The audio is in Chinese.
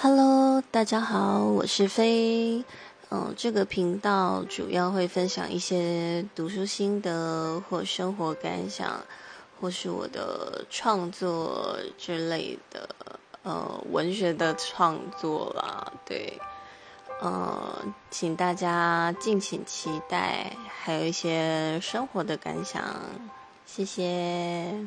Hello，大家好，我是飞。嗯，这个频道主要会分享一些读书心得或生活感想，或是我的创作之类的，呃，文学的创作啦。对，呃，请大家敬请期待，还有一些生活的感想。谢谢。